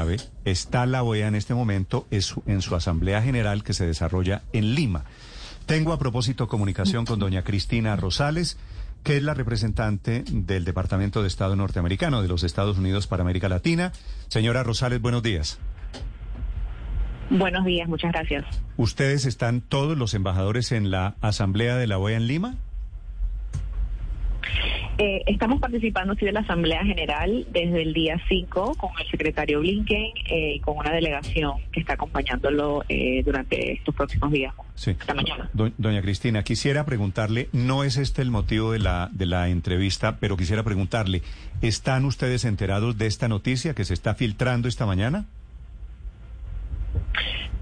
sabe, está la OEA en este momento es en su Asamblea General que se desarrolla en Lima. Tengo a propósito comunicación con doña Cristina Rosales, que es la representante del Departamento de Estado norteamericano de los Estados Unidos para América Latina. Señora Rosales, buenos días. Buenos días, muchas gracias. ¿Ustedes están todos los embajadores en la Asamblea de la OEA en Lima? Eh, estamos participando sí de la Asamblea General desde el día 5 con el secretario Blinken eh, y con una delegación que está acompañándolo eh, durante estos próximos días. Sí. mañana. doña Cristina, quisiera preguntarle, no es este el motivo de la, de la entrevista, pero quisiera preguntarle, ¿están ustedes enterados de esta noticia que se está filtrando esta mañana?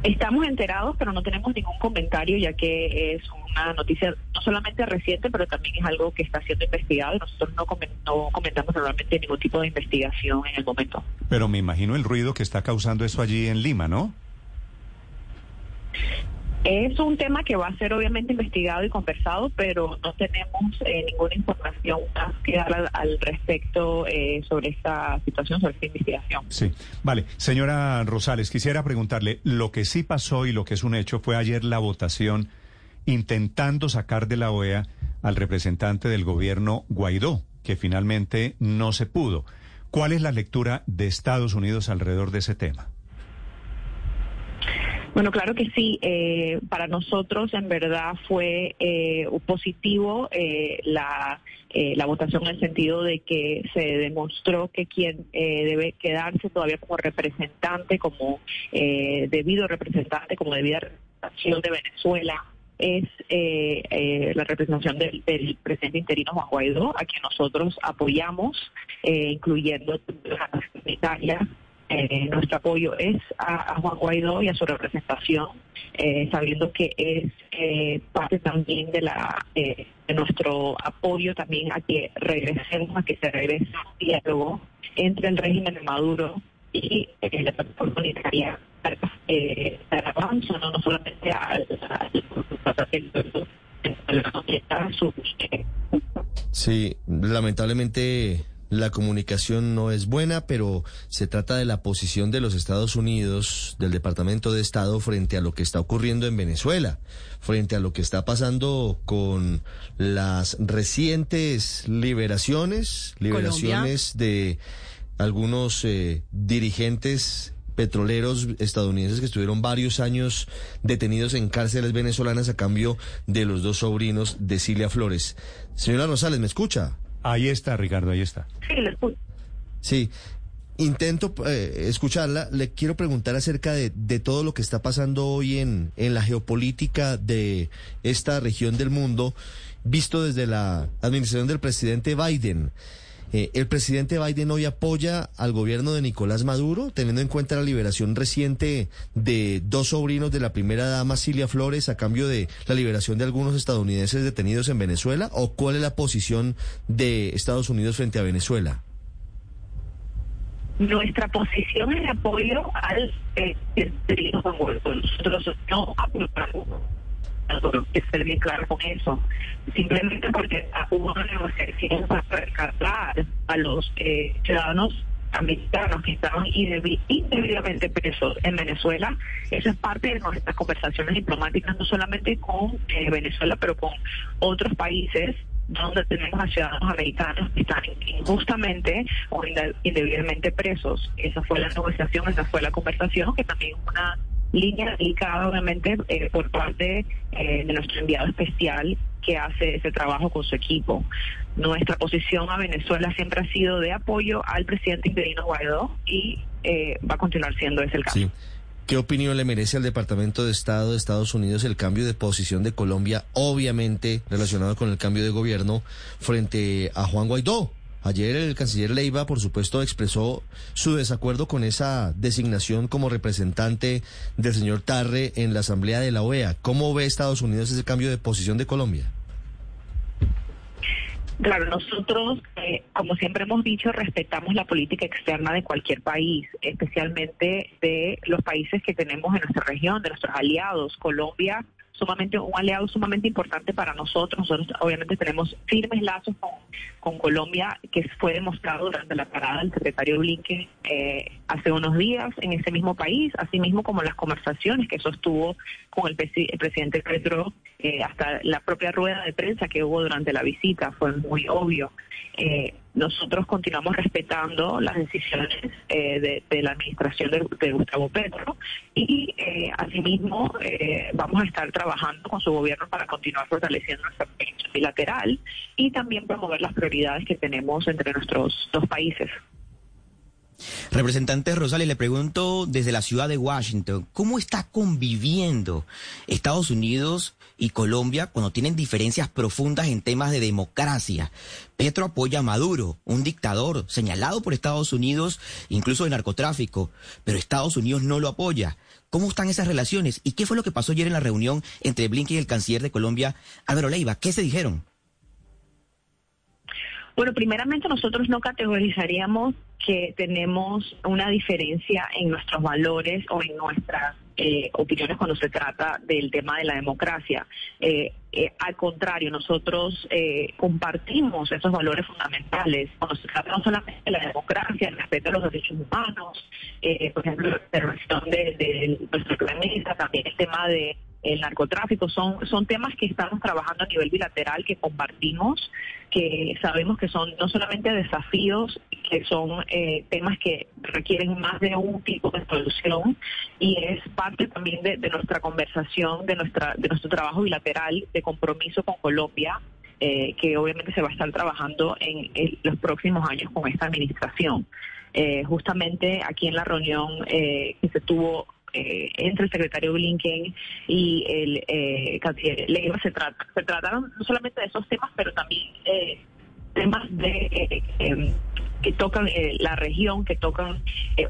Estamos enterados, pero no tenemos ningún comentario, ya que es una noticia no solamente reciente, pero también es algo que está siendo investigado nosotros no, no comentamos normalmente ningún tipo de investigación en el momento. Pero me imagino el ruido que está causando eso allí en Lima, ¿no? Es un tema que va a ser obviamente investigado y conversado, pero no tenemos eh, ninguna información que dar al, respecto eh, sobre esta situación, sobre esta investigación. Sí, vale. Señora Rosales, quisiera preguntarle, lo que sí pasó y lo que es un hecho fue ayer la votación intentando sacar de la OEA al representante del gobierno Guaidó, que finalmente no se pudo. ¿Cuál es la lectura de Estados Unidos alrededor de ese tema? Bueno, claro que sí. Eh, para nosotros, en verdad, fue eh, positivo eh, la, la votación en el sentido de que se demostró que quien debe quedarse todavía como representante, como debido representante, como debida representación de Venezuela es la representación del, presidente interino Juan Guaidó, a quien nosotros apoyamos, incluyendo las sanitarias eh, nuestro apoyo es a, Juan Guaidó y a su representación, eh, sabiendo que es eh, parte también de la de nuestro apoyo también a que regresemos, a que se regrese un diálogo entre el régimen de Maduro y la plataforma unitaria eh, avanzo, no, no solamente al, Sí, lamentablemente la comunicación no es buena, pero se trata de la posición de los Estados Unidos, del Departamento de Estado, frente a lo que está ocurriendo en Venezuela, frente a lo que está pasando con las recientes liberaciones, liberaciones de algunos eh, dirigentes petroleros estadounidenses que estuvieron varios años detenidos en cárceles venezolanas a cambio de los dos sobrinos de Cilia Flores. Señora Rosales, ¿me escucha? Ahí está, Ricardo, ahí está. Sí, le escucho. Sí. Intento eh, escucharla. Le quiero preguntar acerca de, de, todo lo que está pasando hoy en, en la geopolítica de esta región del mundo, visto desde la administración del presidente Biden. Eh, el presidente Biden hoy apoya al gobierno de Nicolás Maduro, teniendo en cuenta la liberación reciente de dos sobrinos de la primera dama Cilia Flores a cambio de la liberación de algunos estadounidenses detenidos en Venezuela, o cuál es la posición de Estados Unidos frente a Venezuela. Nuestra posición es apoyo al eh, Nosotros no apoyamos que ser bien claro con eso. Simplemente porque hubo una negociación para rescatar a los eh, ciudadanos americanos que estaban indebidamente presos en Venezuela. Eso es parte de nuestras conversaciones diplomáticas, no solamente con eh, Venezuela, pero con otros países donde tenemos a ciudadanos americanos que están injustamente o indebidamente presos. Esa fue la negociación, esa fue la conversación, que también es una línea aplicada obviamente eh, por parte eh, de nuestro enviado especial que hace ese trabajo con su equipo. Nuestra posición a Venezuela siempre ha sido de apoyo al presidente interino Guaidó y eh, va a continuar siendo ese el caso. ¿Qué opinión le merece al Departamento de Estado de Estados Unidos el cambio de posición de Colombia, obviamente relacionado con el cambio de gobierno frente a Juan Guaidó? Ayer el canciller Leiva, por supuesto, expresó su desacuerdo con esa designación como representante del señor Tarre en la Asamblea de la OEA. ¿Cómo ve Estados Unidos ese cambio de posición de Colombia? Claro, nosotros, eh, como siempre hemos dicho, respetamos la política externa de cualquier país, especialmente de los países que tenemos en nuestra región, de nuestros aliados. Colombia sumamente un aliado sumamente importante para nosotros. Nosotros obviamente tenemos firmes lazos con, con Colombia, que fue demostrado durante la parada del secretario Blinken eh, hace unos días en ese mismo país, así mismo como las conversaciones que sostuvo con el, el presidente Petro, eh, hasta la propia rueda de prensa que hubo durante la visita, fue muy obvio. Eh, nosotros continuamos respetando las decisiones eh, de, la administración de, Gustavo Petro y eh, asimismo eh, vamos a estar trabajando con su gobierno para continuar fortaleciendo nuestra cooperación bilateral y también promover las prioridades que tenemos entre nuestros dos países. Representante Rosales, le pregunto desde la ciudad de Washington, ¿cómo está conviviendo Estados Unidos y Colombia cuando tienen diferencias profundas en temas de democracia? Petro apoya a Maduro, un dictador señalado por Estados Unidos, incluso de narcotráfico, pero Estados Unidos no lo apoya. ¿Cómo están esas relaciones? ¿Y qué fue lo que pasó ayer en la reunión entre Blinken y el canciller de Colombia, Álvaro Leiva? ¿Qué se dijeron? Bueno, primeramente nosotros no categorizaríamos que tenemos una diferencia en nuestros valores o en nuestras eh, opiniones cuando se trata del tema de la democracia. Eh, eh, al contrario, nosotros compartimos esos valores fundamentales cuando se trata no solamente de la democracia, el respeto a los derechos humanos, por ejemplo, la intervención de, de nuestro planeta, también el tema de el narcotráfico, son, son temas que estamos trabajando a nivel bilateral, que compartimos, que sabemos que son no solamente desafíos, que son eh, temas que requieren más de un tipo de solución y es parte también de, nuestra conversación, de, nuestra, de nuestro trabajo bilateral de compromiso con Colombia. Eh, que obviamente se va a estar trabajando en, los próximos años con esta administración. Eh, justamente aquí en la reunión que se tuvo eh, entre el secretario Blinken y el eh, canciller Leiva se, trata, se trataron no solamente de esos temas, pero también eh, temas de em, que tocan la región, que tocan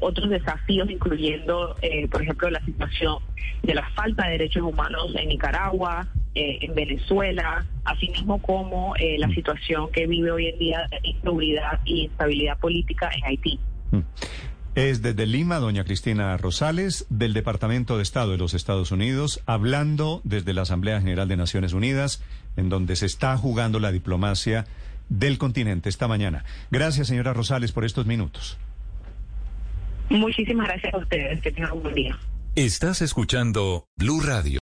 otros desafíos, incluyendo, por ejemplo, la situación de la falta de derechos humanos en Nicaragua, en Venezuela, así mismo como la situación que vive hoy en día de inseguridad y instabilidad política en Haití. Es desde Lima, doña Cristina Rosales, del Departamento de Estado de los Estados Unidos, hablando desde la Asamblea General de Naciones Unidas, en donde se está jugando la diplomacia del continente esta mañana. Gracias, señora Rosales, por estos minutos. Muchísimas gracias a ustedes. Que tengan un buen día. Estás escuchando Blue Radio.